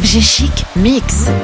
FG Chic Mix.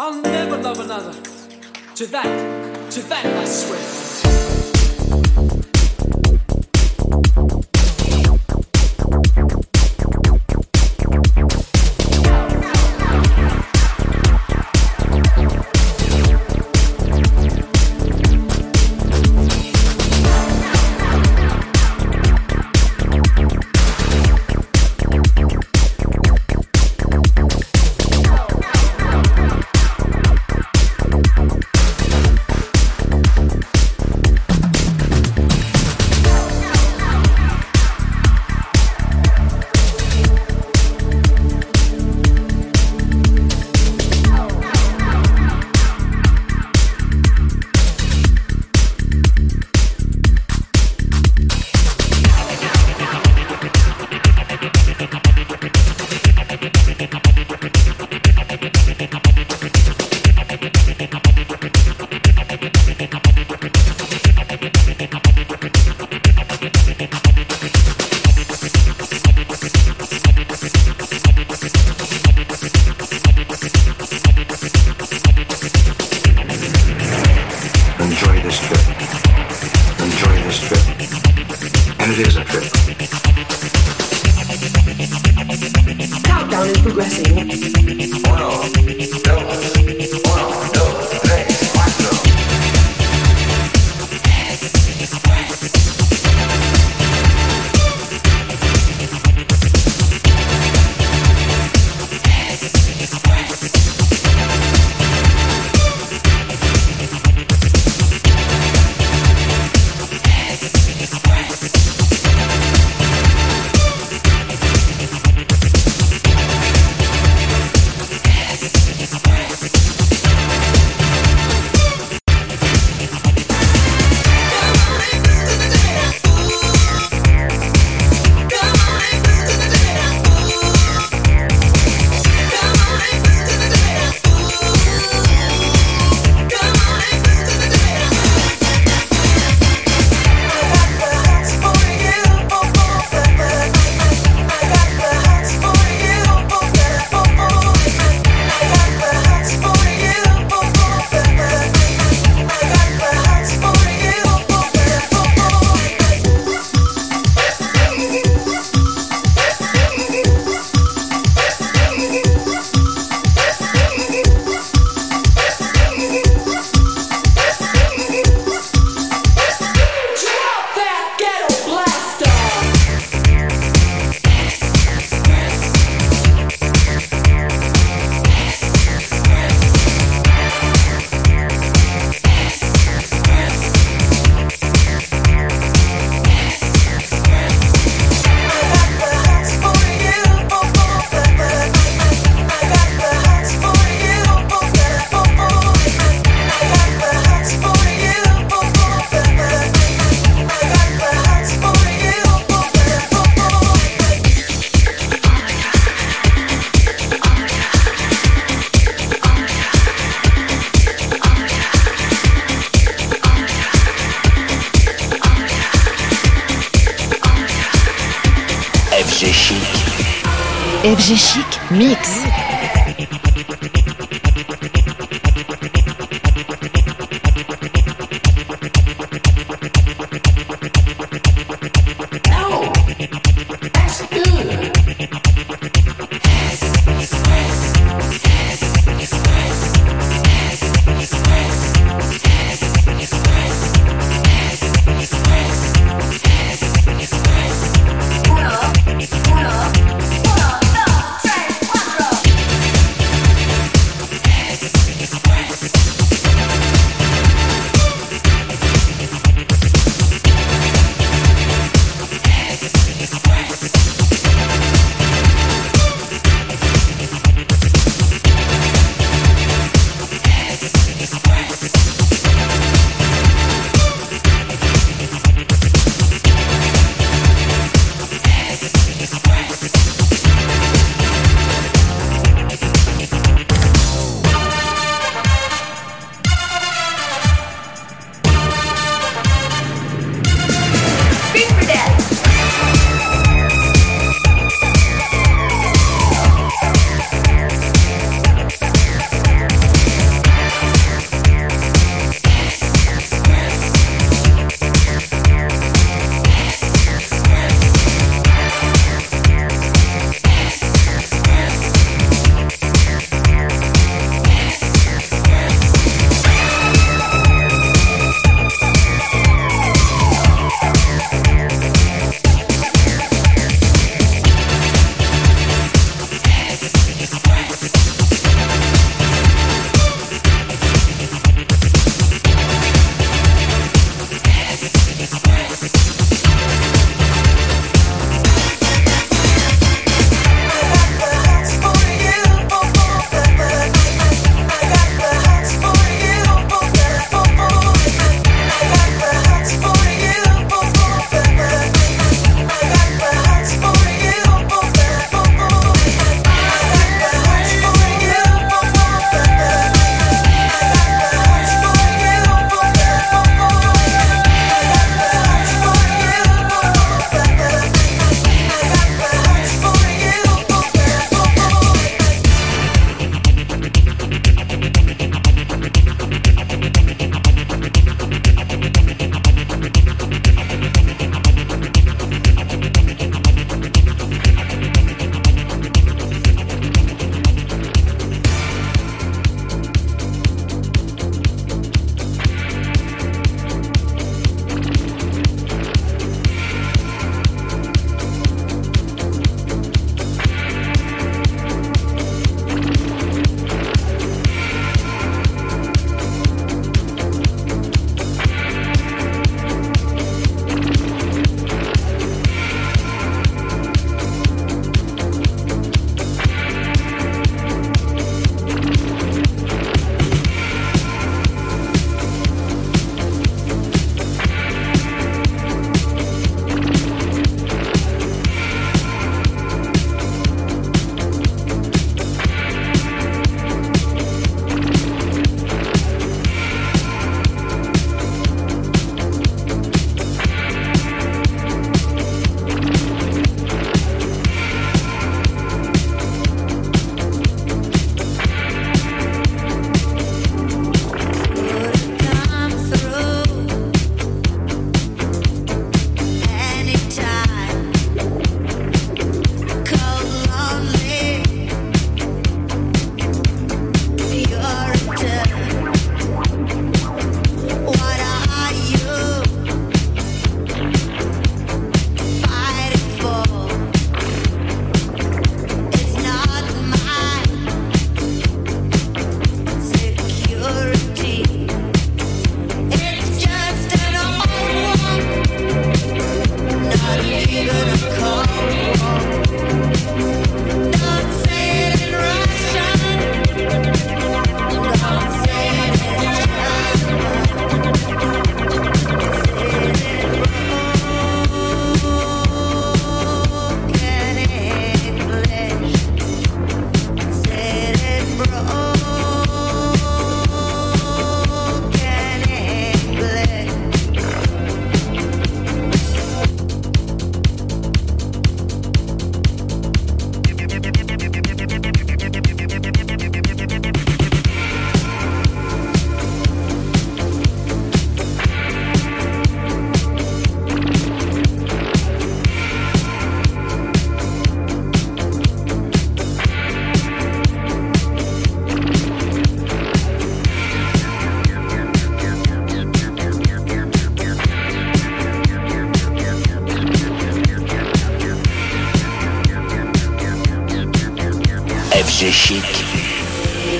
I'll never love another. To that, to that I swear.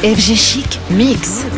FG Chic Mix.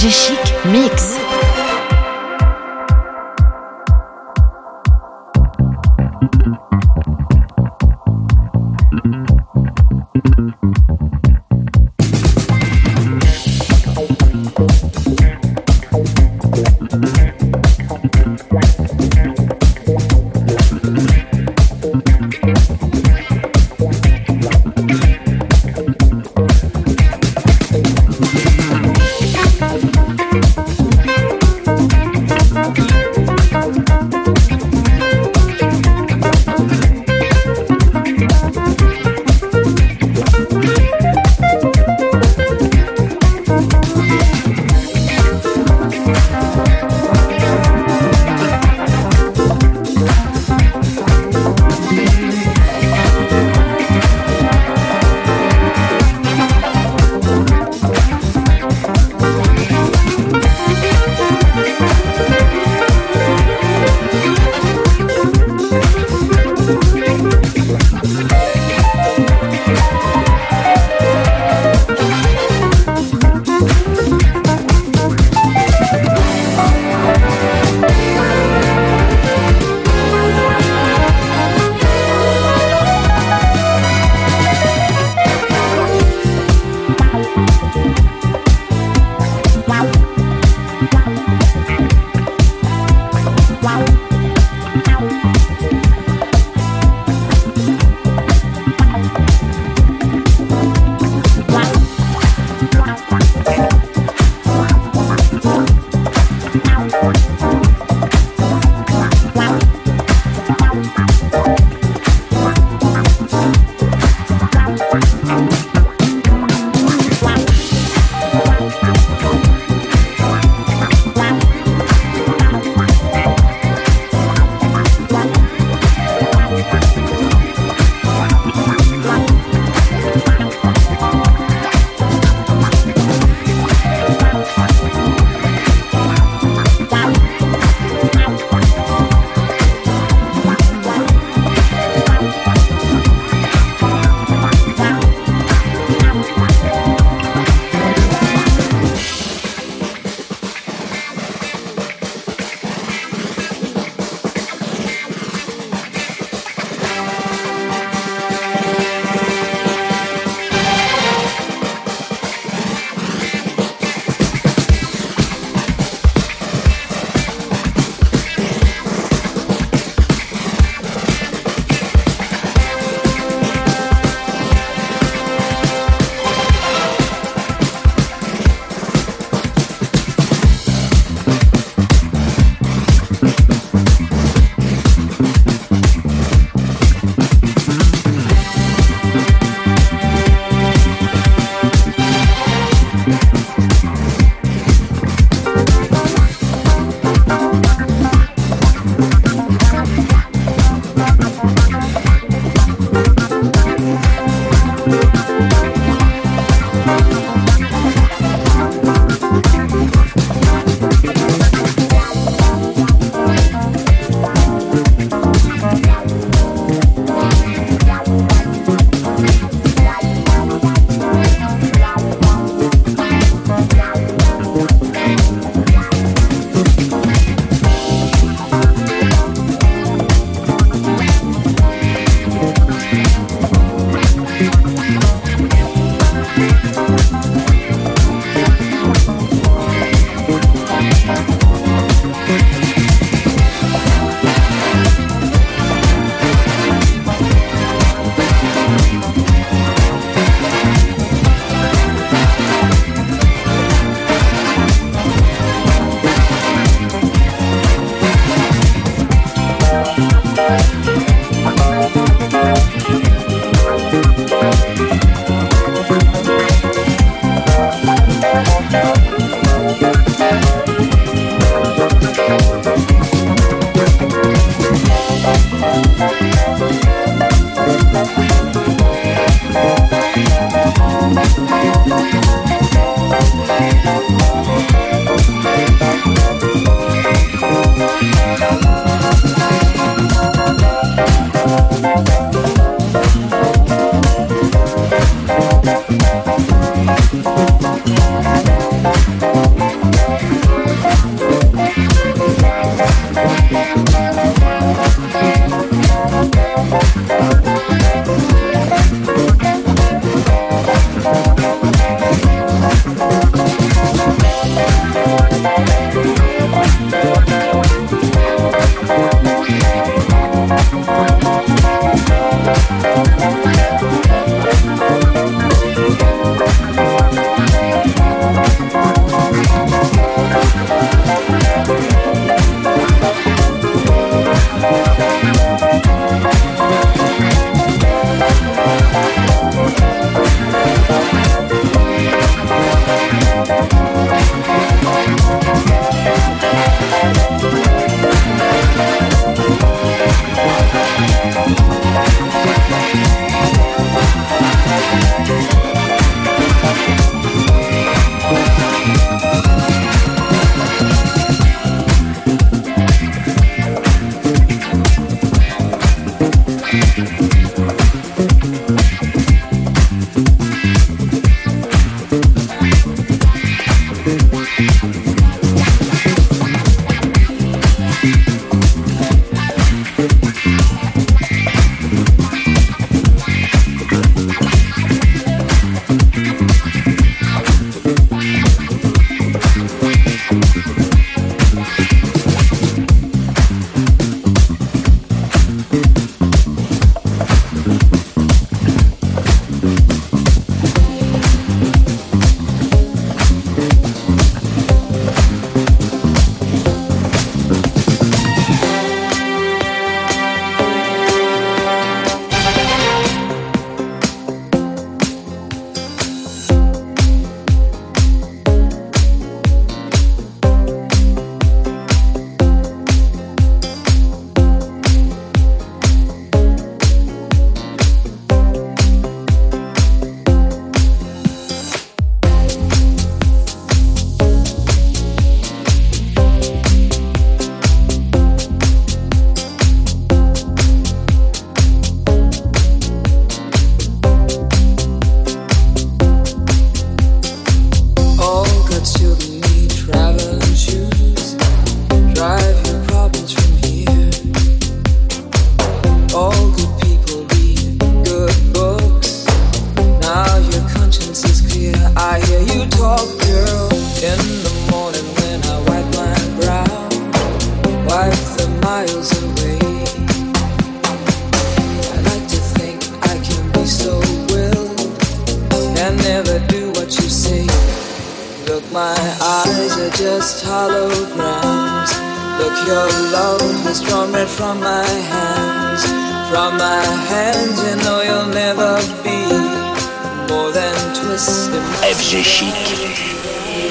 Chic Mix.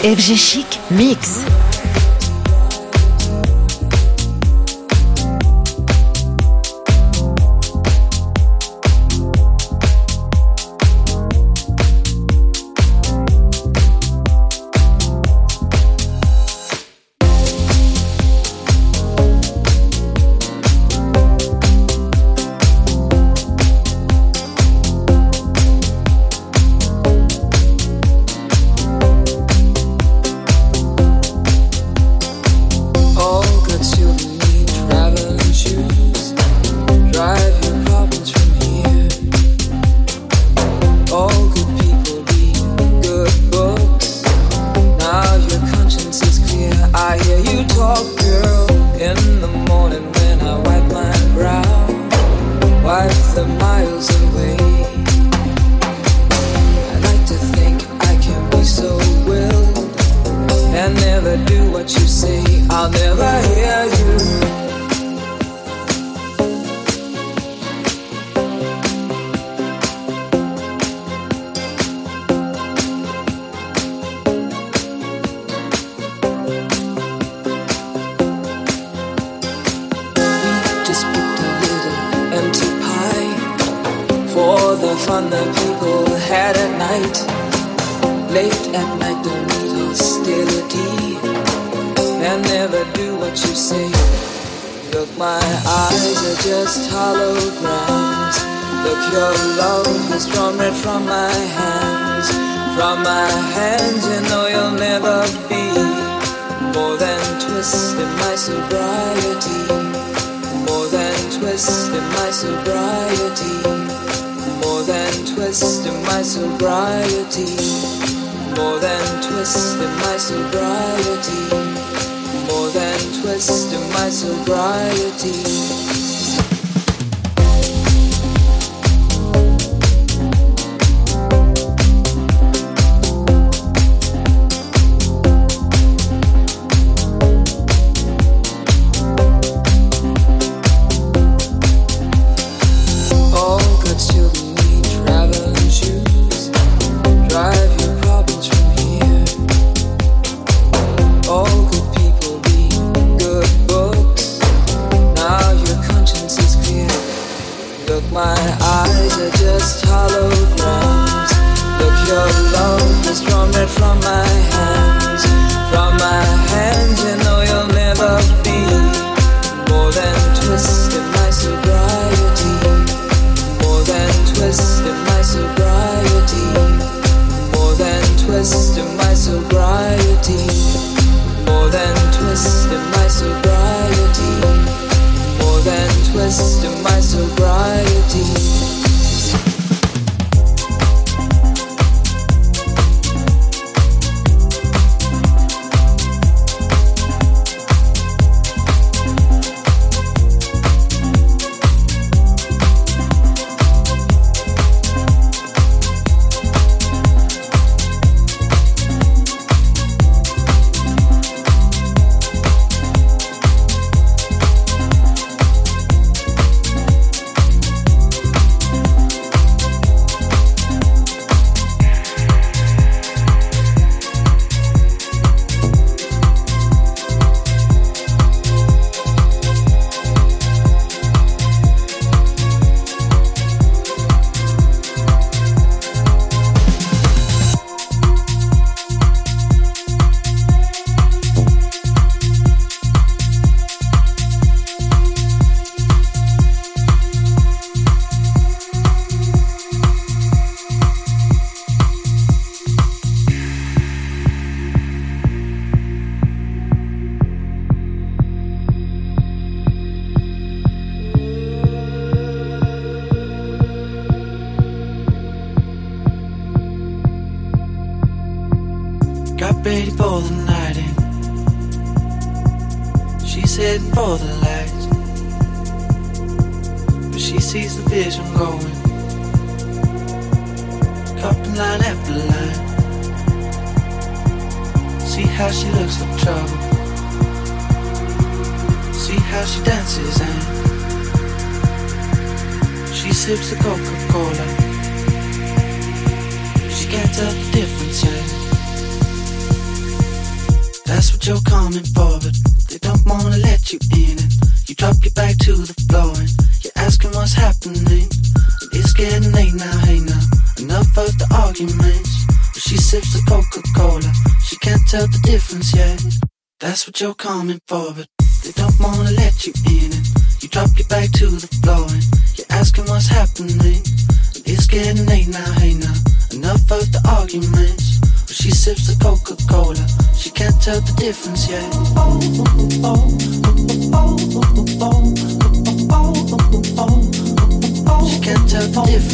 FG Chic Mix. Twist in my sobriety. More than twist in my sobriety. More than twist in my sobriety. More than twist in my sobriety.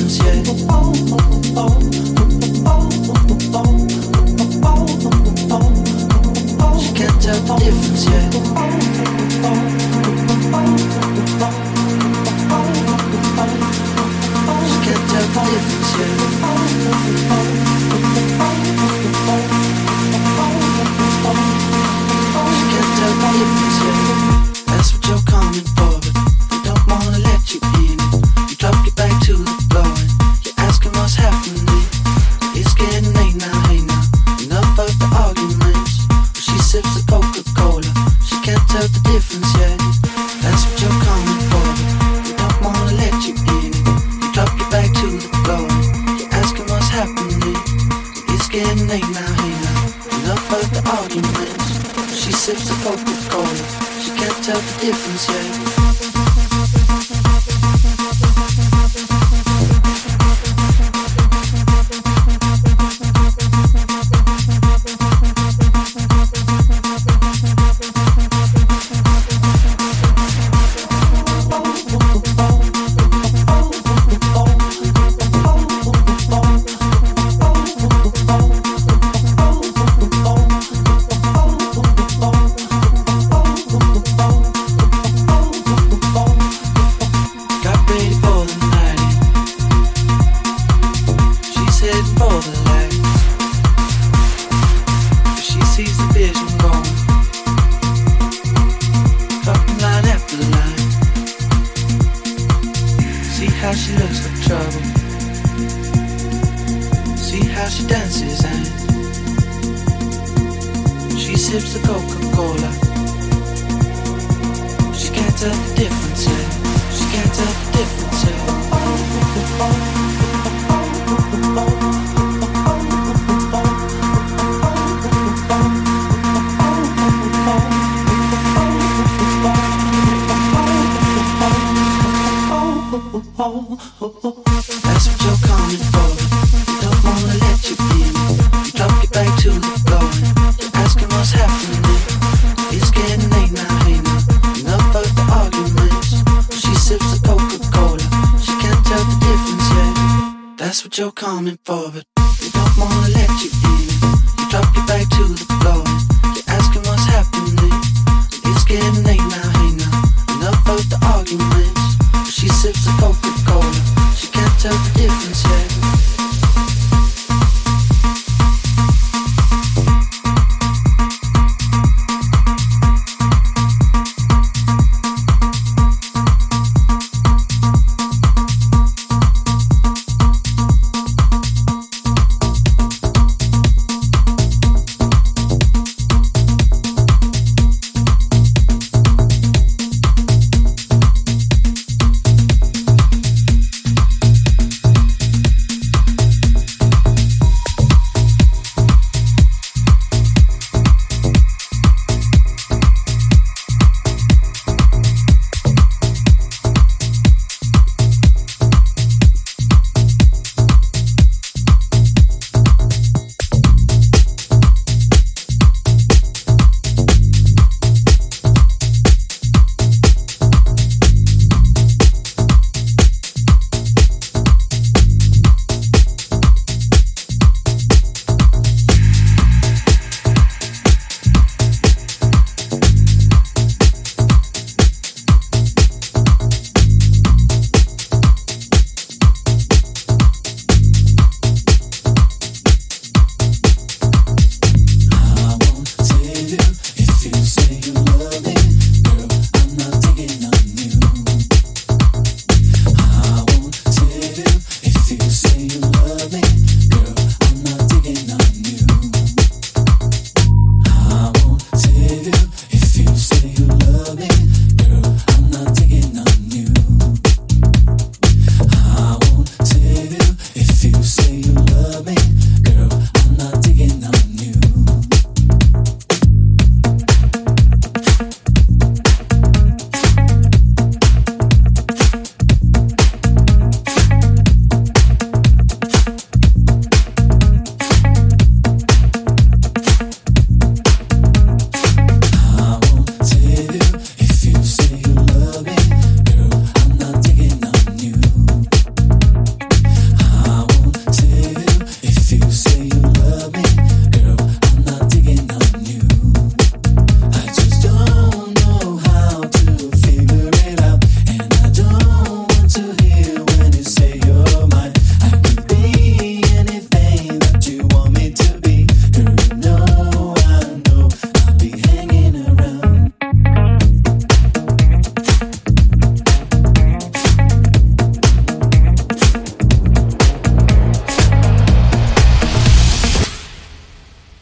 Yet sips of Coca-Cola. She can't tell the difference. Yeah. She can't tell the difference. Yeah. That's what you're you're coming for, but